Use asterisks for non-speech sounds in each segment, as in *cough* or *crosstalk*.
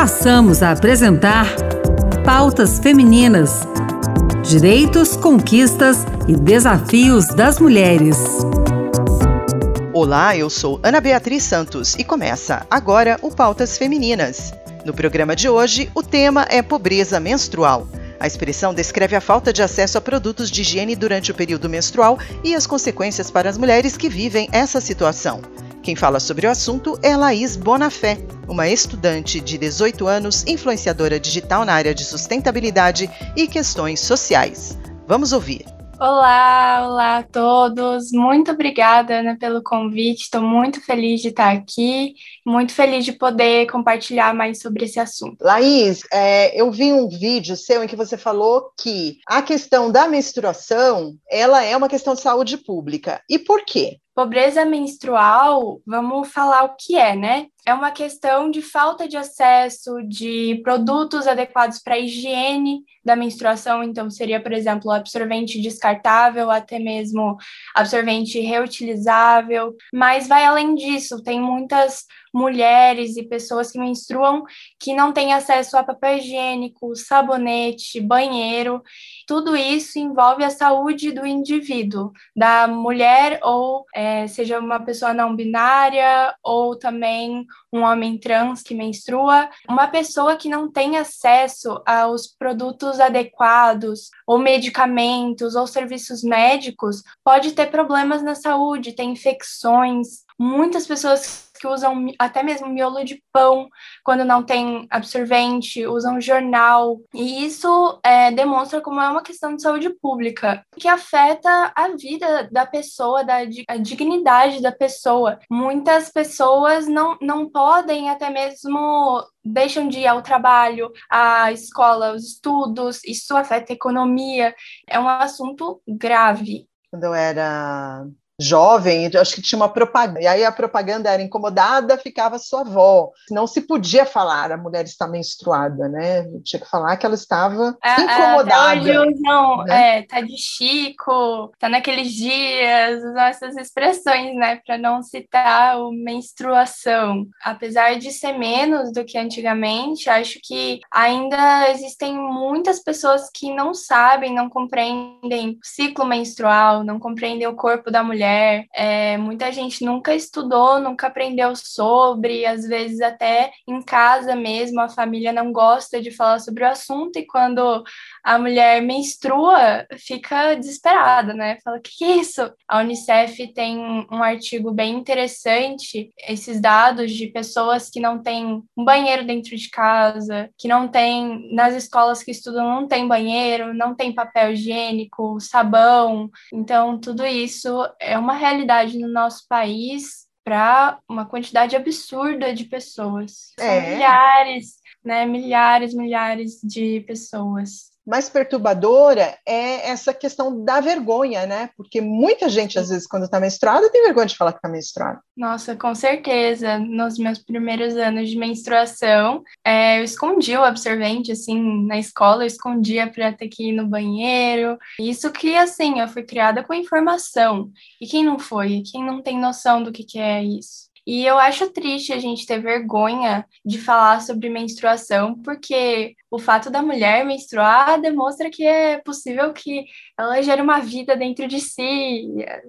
passamos a apresentar Pautas Femininas: Direitos, Conquistas e Desafios das Mulheres. Olá, eu sou Ana Beatriz Santos e começa agora o Pautas Femininas. No programa de hoje, o tema é pobreza menstrual. A expressão descreve a falta de acesso a produtos de higiene durante o período menstrual e as consequências para as mulheres que vivem essa situação. Quem fala sobre o assunto é Laís Bonafé, uma estudante de 18 anos, influenciadora digital na área de sustentabilidade e questões sociais. Vamos ouvir. Olá, olá a todos. Muito obrigada, Ana, pelo convite. Estou muito feliz de estar aqui, muito feliz de poder compartilhar mais sobre esse assunto. Laís, é, eu vi um vídeo seu em que você falou que a questão da menstruação ela é uma questão de saúde pública. E por quê? Pobreza menstrual, vamos falar o que é, né? É uma questão de falta de acesso de produtos adequados para a higiene da menstruação, então seria, por exemplo, absorvente descartável, até mesmo absorvente reutilizável, mas vai além disso, tem muitas mulheres e pessoas que menstruam que não têm acesso a papel higiênico, sabonete, banheiro. Tudo isso envolve a saúde do indivíduo, da mulher ou é, seja uma pessoa não binária ou também um homem trans que menstrua, uma pessoa que não tem acesso aos produtos adequados, ou medicamentos, ou serviços médicos, pode ter problemas na saúde, ter infecções. Muitas pessoas que usam até mesmo miolo de pão quando não tem absorvente, usam jornal. E isso é, demonstra como é uma questão de saúde pública, que afeta a vida da pessoa, da a dignidade da pessoa. Muitas pessoas não, não podem até mesmo deixam de ir ao trabalho, à escola, os estudos, isso afeta a economia. É um assunto grave. Quando eu era jovem, acho que tinha uma propaganda, e aí a propaganda era incomodada, ficava sua avó. Não se podia falar a mulher está menstruada, né? Tinha que falar que ela estava é, é incomodada. É, hoje não, né? é, tá de chico, tá naqueles dias, usam essas expressões, né, para não citar o menstruação. Apesar de ser menos do que antigamente, acho que ainda existem muitas pessoas que não sabem, não compreendem o ciclo menstrual, não compreendem o corpo da mulher mulher. É, muita gente nunca estudou, nunca aprendeu sobre, às vezes até em casa mesmo a família não gosta de falar sobre o assunto e quando a mulher menstrua, fica desesperada, né? Fala, que, que é isso? A Unicef tem um artigo bem interessante, esses dados de pessoas que não têm um banheiro dentro de casa, que não tem, nas escolas que estudam, não tem banheiro, não tem papel higiênico, sabão. Então, tudo isso é uma realidade no nosso país para uma quantidade absurda de pessoas. São é. milhares, né? Milhares, milhares de pessoas mais perturbadora é essa questão da vergonha, né? Porque muita gente, às vezes, quando está menstruada, tem vergonha de falar que está menstruada. Nossa, com certeza. Nos meus primeiros anos de menstruação, é, eu escondia o absorvente, assim, na escola, eu escondia para ter que ir no banheiro. Isso que, assim, eu fui criada com informação. E quem não foi? Quem não tem noção do que, que é isso? E eu acho triste a gente ter vergonha de falar sobre menstruação, porque o fato da mulher menstruar demonstra que é possível que ela gere uma vida dentro de si.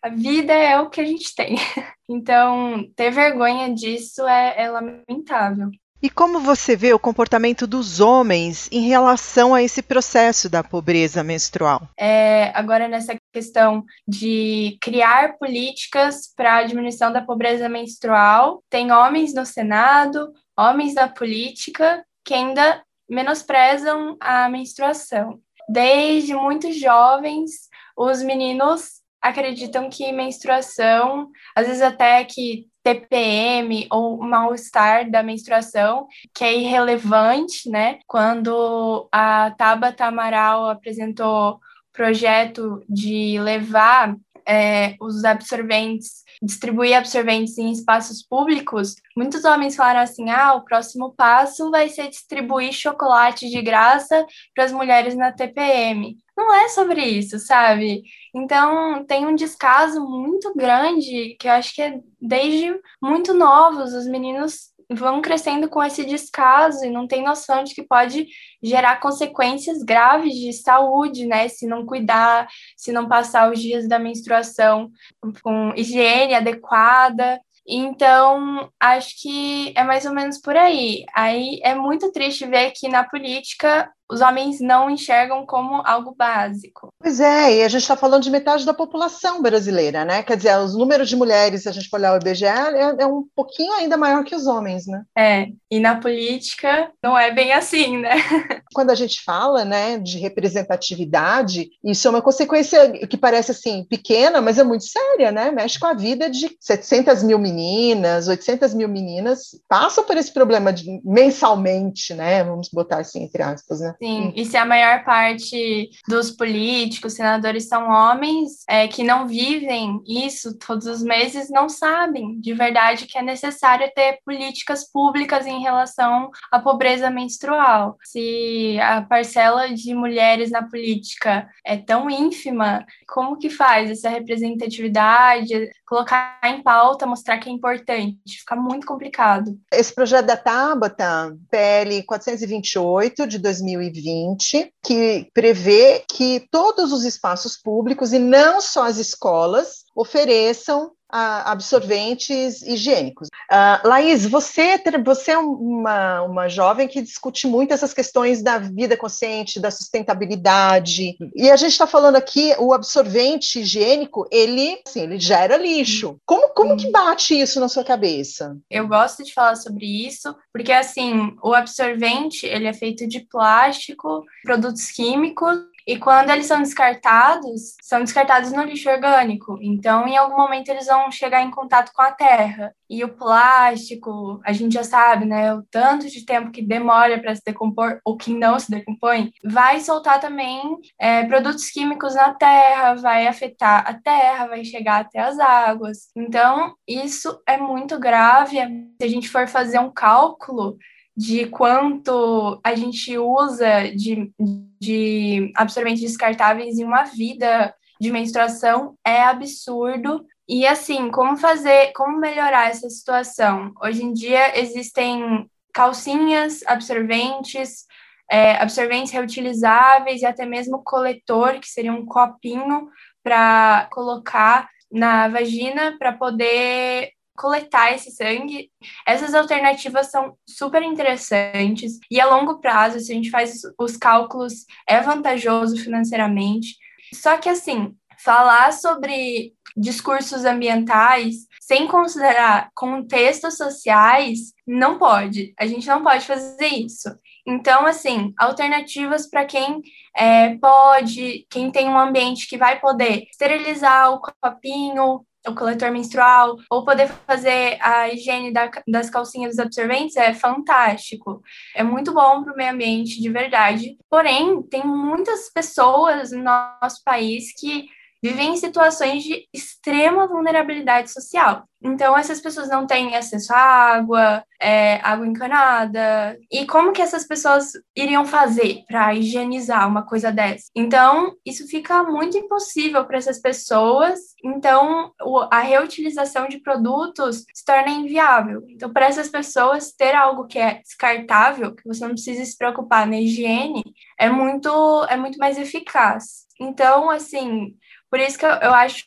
A vida é o que a gente tem. *laughs* Então, ter vergonha disso é, é lamentável. E como você vê o comportamento dos homens em relação a esse processo da pobreza menstrual? É, agora, nessa questão de criar políticas para a diminuição da pobreza menstrual, tem homens no Senado, homens na política, que ainda menosprezam a menstruação. Desde muito jovens, os meninos acreditam que menstruação, às vezes até que TPM ou mal-estar da menstruação, que é irrelevante, né? Quando a Tabata Amaral apresentou projeto de levar é, os absorventes, distribuir absorventes em espaços públicos, muitos homens falaram assim: ah, o próximo passo vai ser distribuir chocolate de graça para as mulheres na TPM. Não é sobre isso, sabe? Então, tem um descaso muito grande que eu acho que é desde muito novos, os meninos vão crescendo com esse descaso e não tem noção de que pode gerar consequências graves de saúde, né? Se não cuidar, se não passar os dias da menstruação com higiene adequada. Então, acho que é mais ou menos por aí. Aí é muito triste ver que na política os homens não enxergam como algo básico. Pois é, e a gente está falando de metade da população brasileira, né? Quer dizer, os números de mulheres, se a gente for olhar o IBGE, é, é, um pouquinho ainda maior que os homens, né? É, e na política não é bem assim, né? *laughs* Quando a gente fala, né, de representatividade, isso é uma consequência que parece, assim, pequena, mas é muito séria, né? Mexe com a vida de 700 mil meninas, 800 mil meninas, passam por esse problema de, mensalmente, né? Vamos botar assim, entre aspas, né? Sim, e se a maior parte dos políticos, senadores são homens é, que não vivem isso todos os meses, não sabem de verdade que é necessário ter políticas públicas em relação à pobreza menstrual. Se a parcela de mulheres na política é tão ínfima, como que faz essa representatividade, colocar em pauta, mostrar que é importante? Fica muito complicado. Esse projeto da Tabata, PL 428 de 2020, 2020, que prevê que todos os espaços públicos, e não só as escolas, ofereçam absorventes higiênicos. Uh, Laís, você, você é uma, uma jovem que discute muito essas questões da vida consciente, da sustentabilidade, e a gente está falando aqui, o absorvente higiênico, ele, assim, ele gera lixo. Como, como que bate isso na sua cabeça? Eu gosto de falar sobre isso, porque, assim, o absorvente, ele é feito de plástico, produtos químicos, e quando eles são descartados, são descartados no lixo orgânico. Então, em algum momento, eles vão chegar em contato com a terra. E o plástico, a gente já sabe, né? O tanto de tempo que demora para se decompor ou que não se decompõe, vai soltar também é, produtos químicos na terra, vai afetar a terra, vai chegar até as águas. Então, isso é muito grave. Se a gente for fazer um cálculo, de quanto a gente usa de, de absorventes descartáveis em uma vida de menstruação é absurdo. E assim, como fazer, como melhorar essa situação? Hoje em dia existem calcinhas absorventes, é, absorventes reutilizáveis e até mesmo coletor, que seria um copinho para colocar na vagina para poder coletar esse sangue. Essas alternativas são super interessantes e a longo prazo, se a gente faz os cálculos, é vantajoso financeiramente. Só que assim, falar sobre discursos ambientais sem considerar contextos sociais não pode. A gente não pode fazer isso. Então, assim, alternativas para quem é, pode, quem tem um ambiente que vai poder esterilizar o copinho, o coletor menstrual, ou poder fazer a higiene da, das calcinhas dos absorventes é fantástico. É muito bom para o meio ambiente, de verdade. Porém, tem muitas pessoas no nosso país que vivem em situações de extrema vulnerabilidade social. Então, essas pessoas não têm acesso à água, é, água encanada. E como que essas pessoas iriam fazer para higienizar uma coisa dessa? Então, isso fica muito impossível para essas pessoas. Então, a reutilização de produtos se torna inviável. Então, para essas pessoas, ter algo que é descartável, que você não precisa se preocupar na higiene, é muito, é muito mais eficaz. Então, assim, por isso que eu, eu acho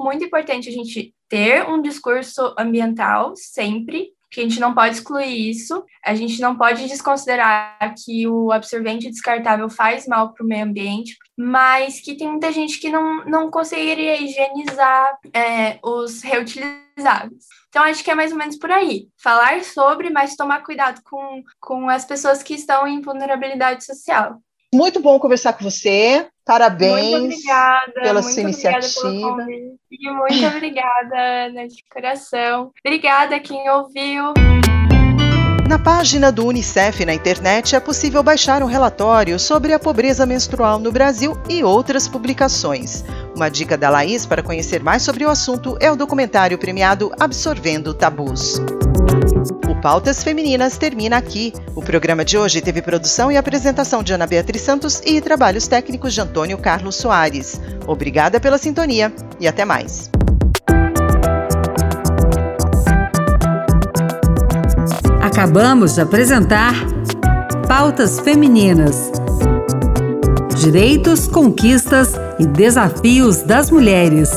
muito importante a gente ter um discurso ambiental sempre, que a gente não pode excluir isso, a gente não pode desconsiderar que o absorvente descartável faz mal para o meio ambiente, mas que tem muita gente que não, não conseguiria higienizar é, os reutilizáveis. Então, acho que é mais ou menos por aí. Falar sobre, mas tomar cuidado com, com as pessoas que estão em vulnerabilidade social. Muito bom conversar com você. Parabéns obrigada, pela sua iniciativa. E muito *laughs* obrigada, Ana, de coração. Obrigada quem ouviu. Na página do Unicef na internet é possível baixar um relatório sobre a pobreza menstrual no Brasil e outras publicações. Uma dica da Laís para conhecer mais sobre o assunto é o documentário premiado Absorvendo Tabus. Pautas Femininas termina aqui. O programa de hoje teve produção e apresentação de Ana Beatriz Santos e trabalhos técnicos de Antônio Carlos Soares. Obrigada pela sintonia e até mais. Acabamos de apresentar Pautas Femininas. Direitos, conquistas e desafios das mulheres.